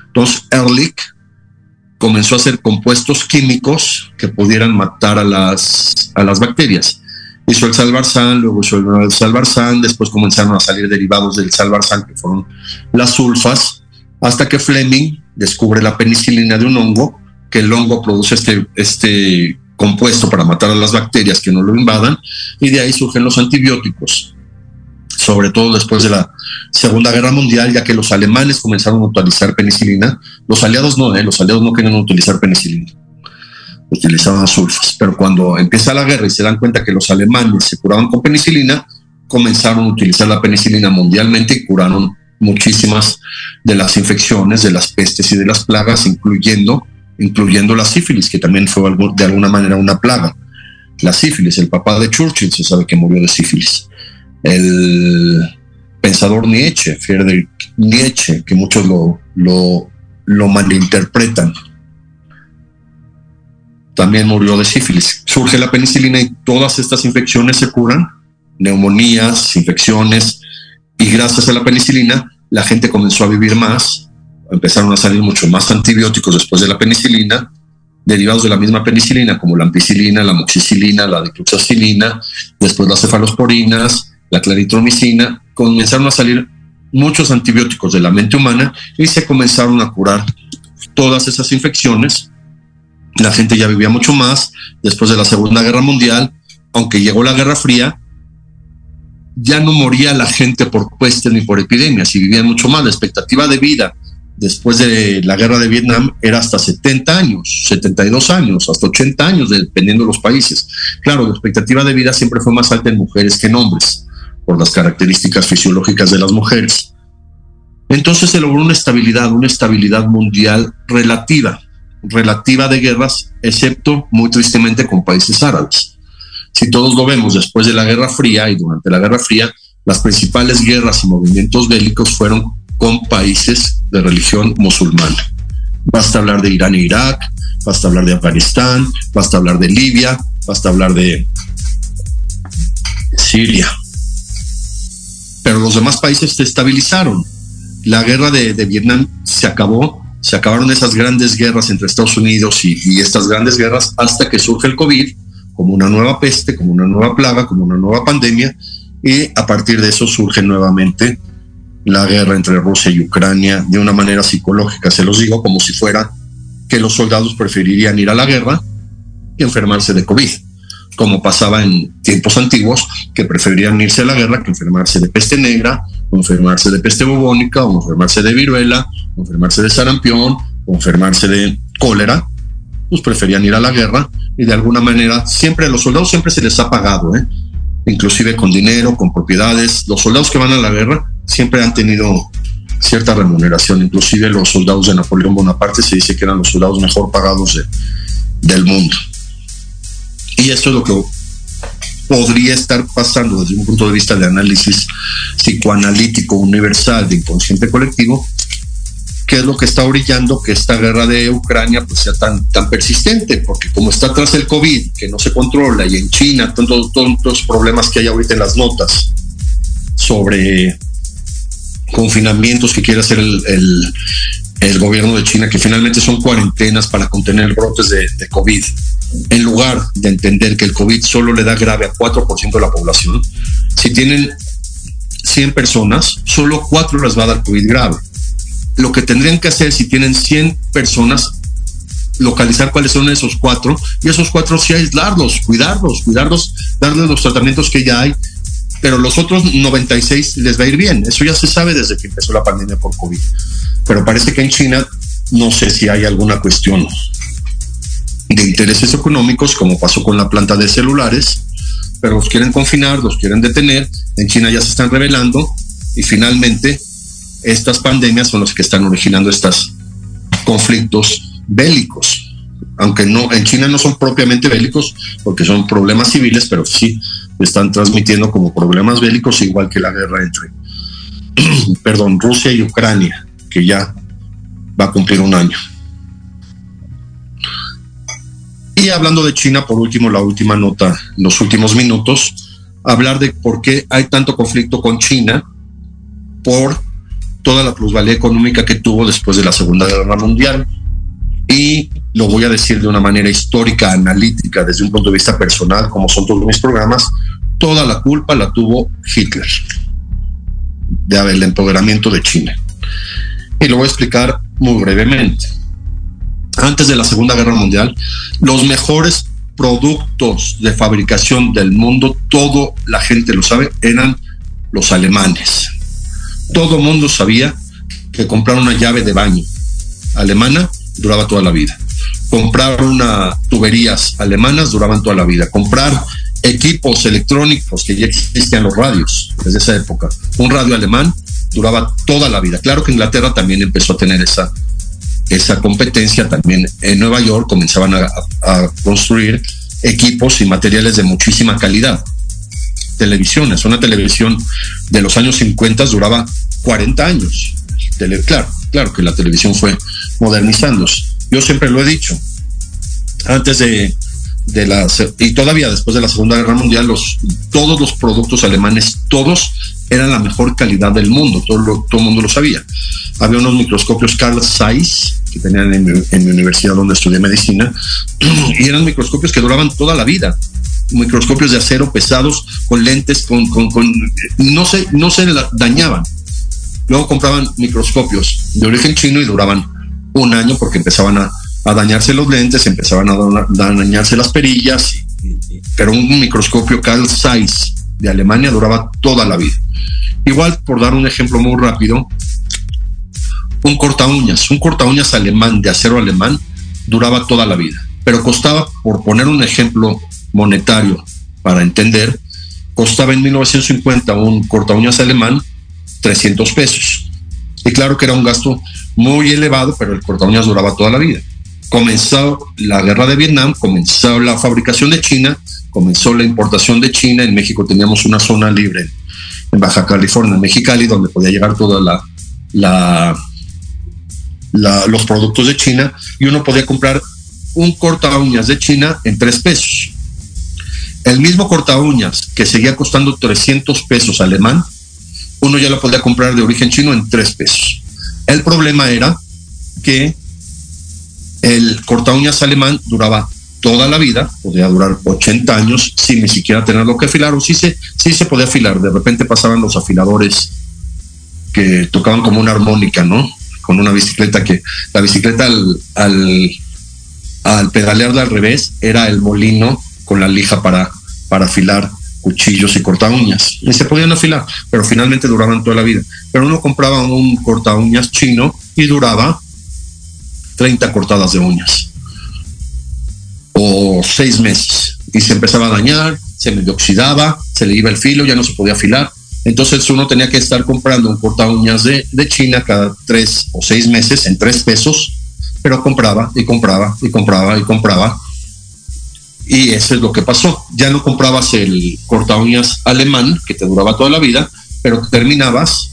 Entonces Ehrlich comenzó a hacer compuestos químicos que pudieran matar a las, a las bacterias. Hizo el salvarsan, luego hizo el salvarsan, después comenzaron a salir derivados del salvarsan, que fueron las sulfas, hasta que Fleming descubre la penicilina de un hongo, que el hongo produce este, este compuesto para matar a las bacterias que no lo invadan, y de ahí surgen los antibióticos, sobre todo después de la Segunda Guerra Mundial, ya que los alemanes comenzaron a utilizar penicilina, los aliados no, ¿eh? los aliados no querían utilizar penicilina, utilizaban sulfas, pero cuando empieza la guerra y se dan cuenta que los alemanes se curaban con penicilina, comenzaron a utilizar la penicilina mundialmente y curaron muchísimas de las infecciones, de las pestes y de las plagas, incluyendo, incluyendo la sífilis, que también fue de alguna manera una plaga. La sífilis, el papá de Churchill se sabe que murió de sífilis. El pensador Nietzsche, Friedrich Nietzsche, que muchos lo, lo, lo malinterpretan, también murió de sífilis. Surge la penicilina y todas estas infecciones se curan, neumonías, infecciones, y gracias a la penicilina, la gente comenzó a vivir más, empezaron a salir mucho más antibióticos después de la penicilina, derivados de la misma penicilina, como la ampicilina, la moxicilina, la dicloxacilina, después las cefalosporinas, la claritromicina, comenzaron a salir muchos antibióticos de la mente humana y se comenzaron a curar todas esas infecciones. La gente ya vivía mucho más después de la Segunda Guerra Mundial, aunque llegó la Guerra Fría, ya no moría la gente por peste ni por epidemias y vivían mucho más. La expectativa de vida después de la guerra de Vietnam era hasta 70 años, 72 años, hasta 80 años, dependiendo de los países. Claro, la expectativa de vida siempre fue más alta en mujeres que en hombres, por las características fisiológicas de las mujeres. Entonces se logró una estabilidad, una estabilidad mundial relativa, relativa de guerras, excepto muy tristemente con países árabes si todos lo vemos después de la Guerra Fría y durante la Guerra Fría, las principales guerras y movimientos bélicos fueron con países de religión musulmana. Basta hablar de Irán e Irak, basta hablar de Afganistán, basta hablar de Libia, basta hablar de Siria. Pero los demás países se estabilizaron. La guerra de, Vietnam se acabó, se acabaron esas grandes guerras entre Estados Unidos y, y estas grandes guerras hasta que surge el COVID como una nueva peste, como una nueva plaga, como una nueva pandemia, y a partir de eso surge nuevamente la guerra entre Rusia y Ucrania de una manera psicológica, se los digo como si fuera que los soldados preferirían ir a la guerra y enfermarse de COVID, como pasaba en tiempos antiguos, que preferirían irse a la guerra que enfermarse de peste negra, o enfermarse de peste bubónica, o enfermarse de viruela, o enfermarse de sarampión, o enfermarse de cólera, pues preferían ir a la guerra y de alguna manera siempre a los soldados siempre se les ha pagado, ¿eh? inclusive con dinero, con propiedades. Los soldados que van a la guerra siempre han tenido cierta remuneración. Inclusive los soldados de Napoleón Bonaparte se dice que eran los soldados mejor pagados del mundo. Y esto es lo que podría estar pasando desde un punto de vista de análisis psicoanalítico universal de inconsciente colectivo, que es lo que está orillando que esta guerra de Ucrania pues sea tan, tan persistente, porque como está tras el COVID, que no se controla, y en China, todos los problemas que hay ahorita en las notas sobre confinamientos que quiere hacer el, gobierno de China, que finalmente son cuarentenas para contener brotes de, de COVID en lugar de entender que el COVID solo le da grave a 4% de la población, si tienen 100 personas, solo 4 les va a dar COVID grave. Lo que tendrían que hacer si tienen 100 personas, localizar cuáles son esos 4 y esos 4 sí aislarlos, cuidarlos, cuidarlos, darles los tratamientos que ya hay, pero los otros 96 les va a ir bien. Eso ya se sabe desde que empezó la pandemia por COVID. Pero parece que en China no sé si hay alguna cuestión de intereses económicos, como pasó con la planta de celulares, pero los quieren confinar, los quieren detener, en China ya se están revelando y finalmente estas pandemias son las que están originando estos conflictos bélicos. Aunque no, en China no son propiamente bélicos porque son problemas civiles, pero sí están transmitiendo como problemas bélicos, igual que la guerra entre, perdón, Rusia y Ucrania, que ya va a cumplir un año. Y hablando de China, por último, la última nota, los últimos minutos, hablar de por qué hay tanto conflicto con China por toda la plusvalía económica que tuvo después de la Segunda Guerra Mundial. Y lo voy a decir de una manera histórica, analítica, desde un punto de vista personal, como son todos mis programas, toda la culpa la tuvo Hitler de empoderamiento de China. Y lo voy a explicar muy brevemente antes de la Segunda Guerra Mundial, los mejores productos de fabricación del mundo, todo la gente lo sabe, eran los alemanes. Todo mundo sabía que comprar una llave de baño alemana duraba toda la vida. Comprar una tuberías alemanas duraban toda la vida. Comprar equipos electrónicos que ya existían los radios desde esa época. Un radio alemán duraba toda la vida. Claro que Inglaterra también empezó a tener esa esa competencia también en Nueva York comenzaban a, construir equipos y materiales de muchísima calidad. Televisiones, una televisión de los años 50 duraba 40 años. claro, claro que la televisión fue modernizándose. Yo siempre lo he dicho. Antes de, de la y todavía después de la Segunda Guerra Mundial, los, todos los productos alemanes, todos eran la mejor calidad del mundo, todo, todo el mundo lo sabía. Había unos microscopios Carl Zeiss que tenían en mi, universidad donde estudié medicina y eran microscopios que duraban toda la vida. Microscopios de acero pesados con lentes, con, con, con no se, no se dañaban. Luego compraban microscopios de origen chino y duraban un año porque empezaban a, dañarse los lentes, empezaban a, dañarse las perillas, pero un microscopio Carl Zeiss de Alemania duraba toda la vida. Igual, por dar un ejemplo muy rápido, un corta uñas, un corta uñas alemán de acero alemán duraba toda la vida, pero costaba, por poner un ejemplo monetario para entender, costaba en 1950 un corta uñas alemán 300 pesos. Y claro que era un gasto muy elevado, pero el uñas duraba toda la vida. Comenzó la guerra de Vietnam, comenzó la fabricación de China, comenzó la importación de China. En México teníamos una zona libre en Baja California, en Mexicali, donde podía llegar toda la, los productos de China y uno podía comprar un corta uñas de China en tres pesos. El mismo corta uñas que seguía costando 300 pesos alemán, uno ya lo podía comprar de origen chino en tres pesos. El problema era que el corta uñas alemán duraba toda la vida, podía durar 80 años sin ni siquiera tenerlo que afilar, o sí se, sí se podía afilar, de repente pasaban los afiladores que tocaban como una armónica, ¿no? Con una bicicleta que la bicicleta al, al, al pedalear de al revés era el molino con la lija para, para afilar cuchillos y corta uñas. Y se podían afilar, pero finalmente duraban toda la vida. Pero uno compraba un corta uñas chino y duraba 30 cortadas de uñas o seis meses y se empezaba a dañar, se medio oxidaba, se le iba el filo, ya no se podía afilar. Entonces uno tenía que estar comprando un corta uñas de, de China cada tres o seis meses en tres pesos, pero compraba y compraba y compraba y compraba. Y eso es lo que pasó. Ya no comprabas el corta uñas alemán, que te duraba toda la vida, pero terminabas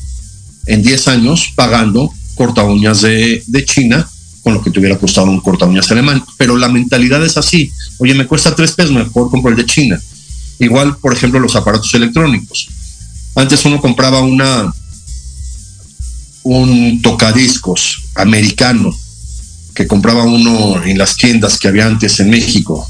en 10 años pagando corta uñas de, de China con lo que te hubiera costado un corta uñas alemán. Pero la mentalidad es así. Oye, me cuesta tres pesos, mejor compro el de China. Igual, por ejemplo, los aparatos electrónicos. Antes uno compraba una un tocadiscos americano que compraba uno en las tiendas que había antes en México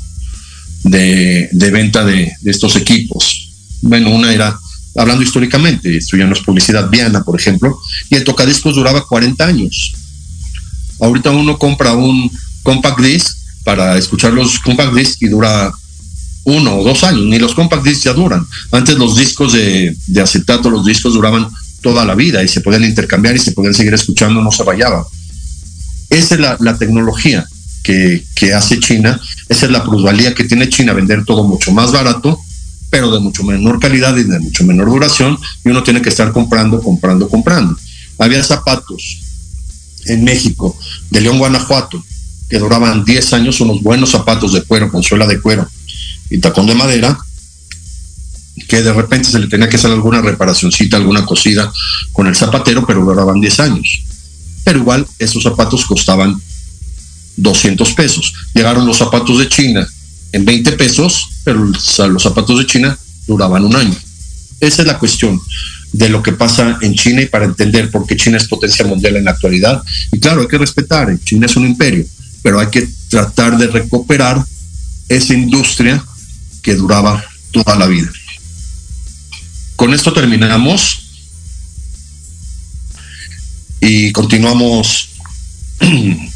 de, venta de, estos equipos. Bueno, una era, hablando históricamente, esto ya no es publicidad, Viana, por ejemplo, y el tocadiscos duraba 40 años. Ahorita uno compra un compact disc para escuchar los compact disc y dura uno o dos años, ni los compact discs ya duran. Antes los discos de, acetato, los discos duraban toda la vida y se podían intercambiar y se podían seguir escuchando, no se vallaban. Esa es la tecnología que, hace China, esa es la plusvalía que tiene China, vender todo mucho más barato, pero de mucho menor calidad y de mucho menor duración, y uno tiene que estar comprando, comprando, comprando. Había zapatos en México, de León, Guanajuato, que duraban 10 años, unos buenos zapatos de cuero, con suela de cuero, y tacón de madera, que de repente se le tenía que hacer alguna reparacioncita, alguna cosida con el zapatero, pero duraban 10 años. Pero igual esos zapatos costaban 200 pesos. Llegaron los zapatos de China en 20 pesos, pero los zapatos de China duraban un año. Esa es la cuestión de lo que pasa en China y para entender por qué China es potencia mundial en la actualidad. Y claro, hay que respetar, China es un imperio, pero hay que tratar de recuperar esa industria que duraba toda la vida. Con esto terminamos y continuamos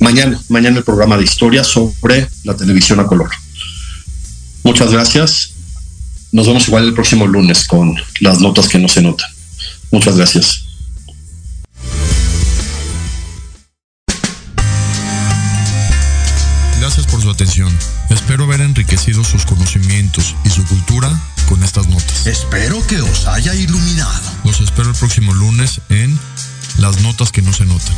mañana, mañana el programa de historia sobre la televisión a color. Muchas gracias. Nos vemos igual el próximo lunes con las notas que no se notan. Muchas gracias. Gracias por su atención. Espero haber enriquecido sus conocimientos y su cultura con estas notas. Espero que os haya iluminado. Los espero el próximo lunes en Las Notas que no se notan.